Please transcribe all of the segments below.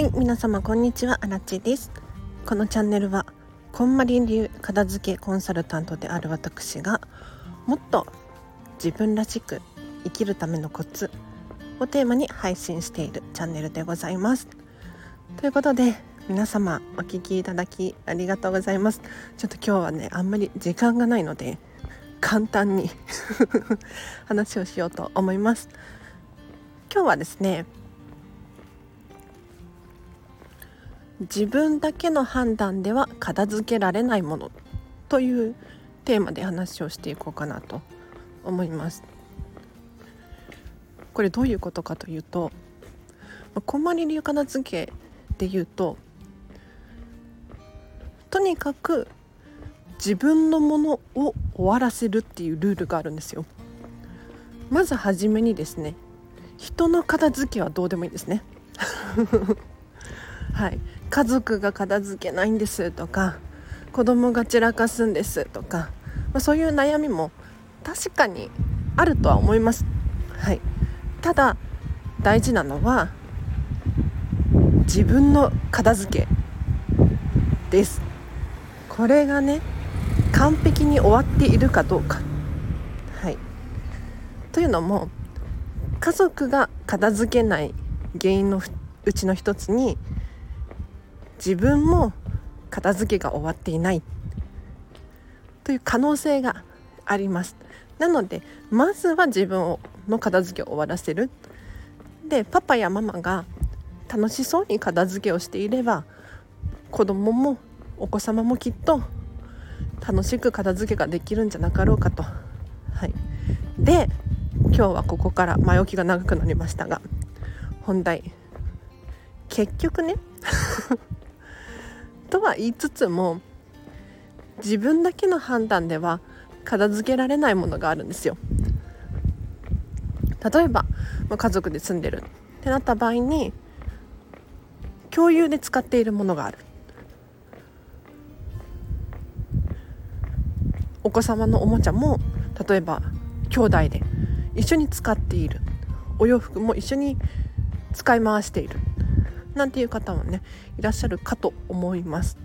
はい皆様こんにちは。あらちです。このチャンネルはこんまり流片付けコンサルタントである私がもっと自分らしく生きるためのコツをテーマに配信しているチャンネルでございます。ということで皆様お聞きいただきありがとうございます。ちょっと今日はねあんまり時間がないので簡単に 話をしようと思います。今日はですね自分だけの判断では片付けられないものというテーマで話をしていこうかなと思います。これどういうことかというとこんまり流片付けで言うととにかく自分のものを終わらせるっていうルールがあるんですよ。まずはじめにですね人の片付けはどうでもいいんですね。はい、家族が片付けないんですとか子供が散らかすんですとか、まあ、そういう悩みも確かにあるとは思います。はい、ただ大事なのは自分の片付けですこれがね完璧に終わっているかどうか。はい、というのも家族が片付けない原因のうちの一つに自分も片付けが終わっていない。という可能性があります。なのでまずは自分の片付けを終わらせる。でパパやママが楽しそうに片付けをしていれば子供もお子様もきっと楽しく片付けができるんじゃなかろうかと。はい、で今日はここから前置きが長くなりましたが本題。結局ね。とは言いつつも自分だけの判断では片付けられないものがあるんですよ。例えば家族で住んでる。ってなった場合に共有で使っているものがある。お子様のおもちゃも例えば兄弟で一緒に使っている。お洋服も一緒に使い回している。なんていう方もねいらっしゃるかと思います。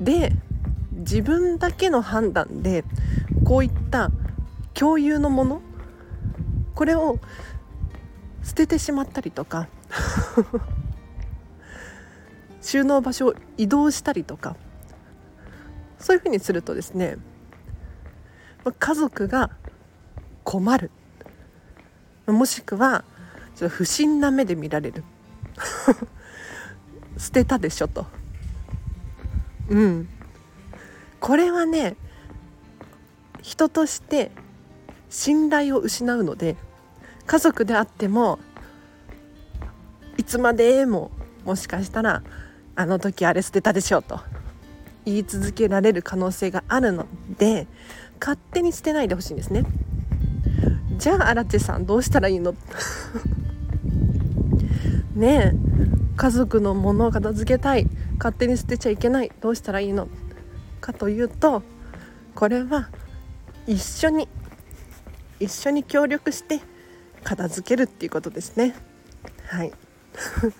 で自分だけの判断でこういった共有のものこれを捨ててしまったりとか 収納場所を移動したりとかそういうふうにするとですね家族が困るもしくは不審な目で見られる 捨てたでしょと。うん。これはね人として信頼を失うので家族であってもいつまでももしかしたらあの時あれ捨てたでしょうと言い続けられる可能性があるので勝手に捨てないでほしいんですね。じゃあ荒地さんどうしたらいいの？ね家族のものを片付けたい。勝手に捨てちゃいけない。どうしたらいいの？かというとこれは一緒に一緒に協力して片付けるっていうことですね。はい。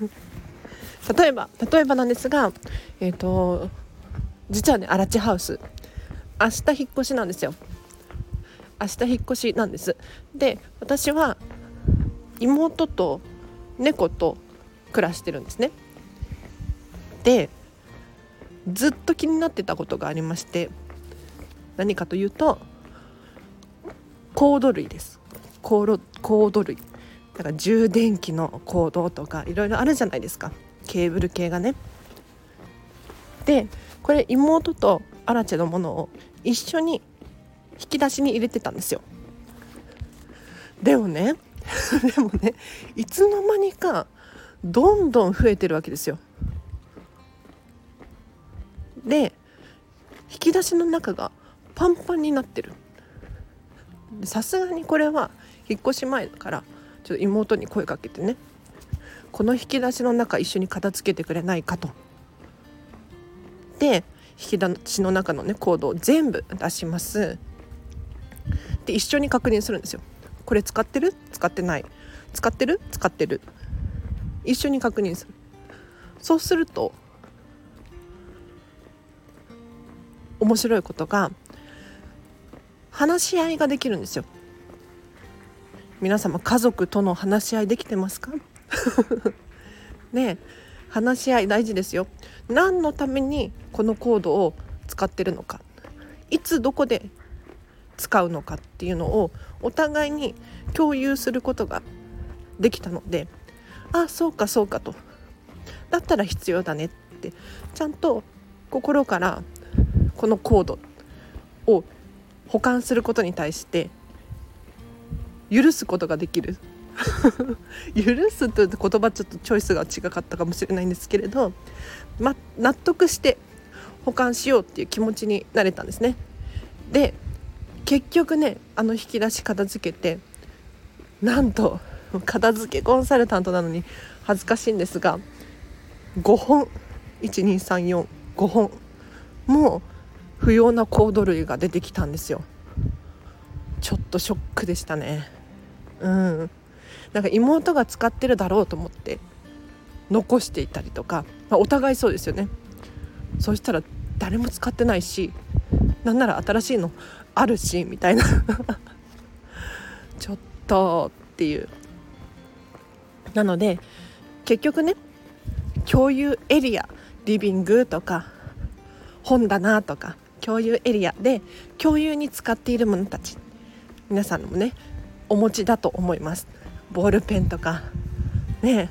例えば例えばなんですがえっ、ー、と実はねアラチハウス。明日引っ越しなんですよ。明日引っ越しなんです。で私は妹と猫と暮らしてるんですね。でずっと気になってたことがありまして何かというとコード類です。コードコード類だから充電器のコードとかいろいろあるじゃないですか。ケーブル系がね。でこれ妹とアラチェのものを一緒に引き出しに入れてたんですよ。でもね でもねいつの間にかどんどん増えてるわけですよ。で引き出しの中がパンパンになってる。さすがにこれは引っ越し前だからちょっと妹に声かけてね。この引き出しの中一緒に片付けてくれないかと。で引き出しの中のねコードを全部出します。で一緒に確認するんですよ。これ使ってる？使ってない。使ってる？使ってる。一緒に確認する。そうすると面白いことが話し合いができるんですよ。皆様家族との話し合いできてますか？ね話し合い大事ですよ。何のためにこのコードを使ってるのか。いつどこで使うのかっていうのをお互いに共有することができたのであそうかそうかと。だったら必要だねって。ちゃんと心からこのコードを保管することに対して許すことができる。許すという言葉ちょっとチョイスが違かったかもしれないんですけれど、ま、納得して保管しようっていう気持ちになれたんですね。で結局ねあの引き出し片付けてなんと片付けコンサルタントなのに恥ずかしいんですが5本12345本。もう不要なコード類が出てきたんですよ。ちょっとショックでしたね。うん。なんか妹が使ってるだろうと思って残していたりとか、まあ、お互いそうですよね。そしたら誰も使ってないしなんなら新しいのあるしみたいな。ちょっとっていう。なので結局ね共有エリアリビングとか本棚とか共有エリアで共有に使っているものたち皆さんもねお持ちだと思います。ボールペンとかね。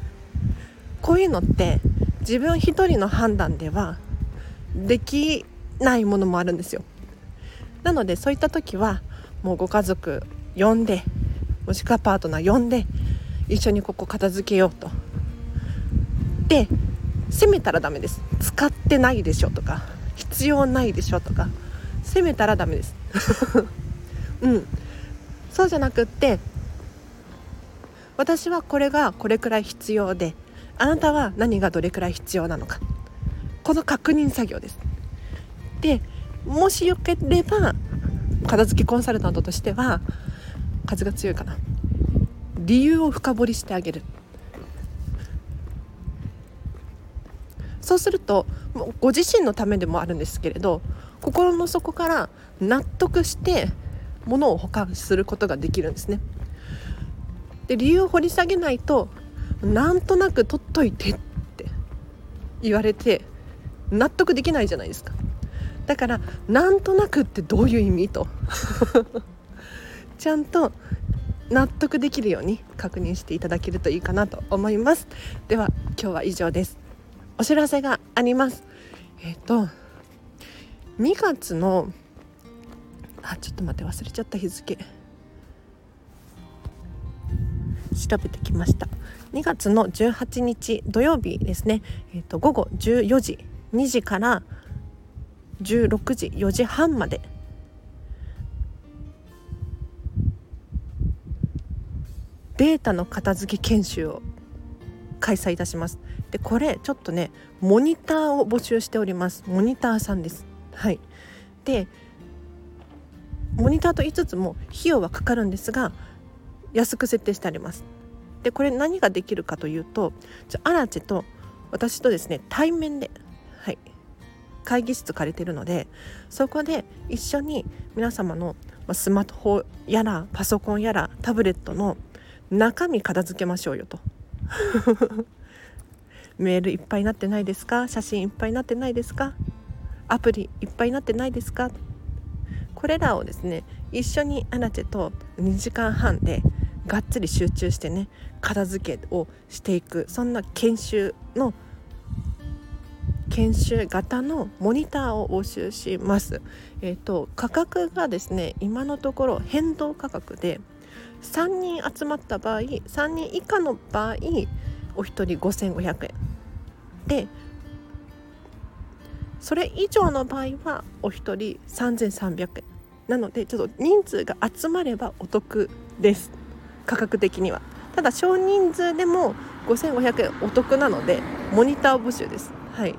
こういうのって自分一人の判断ではできないものもあるんですよ。なのでそういった時はもうご家族呼んでもしくはパートナー呼んで一緒にここ片付けようと。で責めたらダメです。使ってないでしょとか必要ないでしょとか責めたらダメです。うん。そうじゃなくって私はこれがこれくらい必要であなたは何がどれくらい必要なのか。この確認作業です。でもしよければ片付けコンサルタントとしては風が強いかな。理由を深掘りしてあげるそうするとご自身のためでもあるんですけれど心の底から納得して物を保管することができるんですね。で理由を掘り下げないとなんとなく取っといてって言われて納得できないじゃないですか。だからなんとなくってどういう意味と ちゃんと納得できるように確認していただけるといいかなと思います。では今日は以上です。お知らせがあります。えっ、ー、と2月のあちょっと待って忘れちゃった日付。調べてきました。2月の18日土曜日ですね、えーと、と午後14時2時から16時4時半までデータの片付け研修を開催いたします。でこれちょっとねモニターを募集しております。モニターさんです。はい。でモニターと言いつつも費用はかかるんですが安く設定してあります。でこれ何ができるかというとじゃアラチェと私とですね対面ではい会議室借りてるのでそこで一緒に皆様のスマホやらパソコンやらタブレットの中身片付けましょうよと。メールいっぱいになってないですか？写真いっぱいになってないですか？アプリいっぱいになってないですか？これらをですね一緒にアナチェと2時間半でがっつり集中してね片付けをしていくそんな研修の研修型のモニターを募集します。えーと、価格がですね今のところ変動価格で3人集まった場合3人以下の場合お一人5500円。でそれ以上の場合はお一人3300円。なのでちょっと人数が集まればお得です。価格的には。ただ少人数でも5500円お得なのでモニター募集です。はい。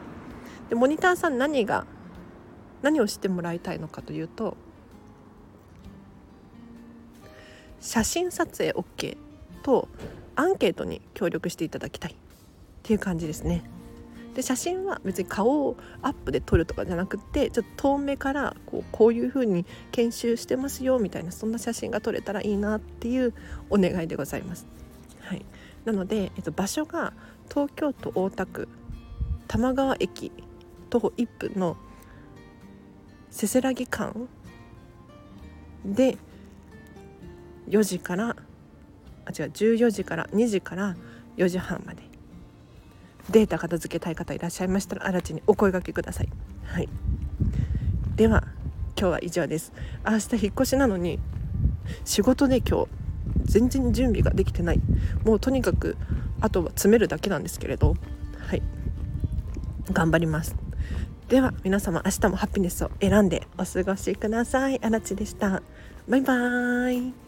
でモニターさん何が何をしてもらいたいのかというと写真撮影 OK とアンケートに協力していただきたいっていう感じですねで写真は別に顔をアップで撮るとかじゃなくてちょっと遠目からこうこういう風に研修してますよみたいなそんな写真が撮れたらいいなっていうお願いでございます。はい、なので、えっと、場所が東京都大田区玉川駅徒歩1分のせせらぎ館で4時からあ違う14時から2時から4時半まで。データ片付けたい方いらっしゃいましたらあらちにお声がけください。はい、では今日は以上です。明日引っ越しなのに仕事で今日全然準備ができてない。もうとにかくあとは詰めるだけなんですけれど。はい。頑張ります。では皆様明日もハピネスを選んでお過ごしください。あらちでした。バイバーイ。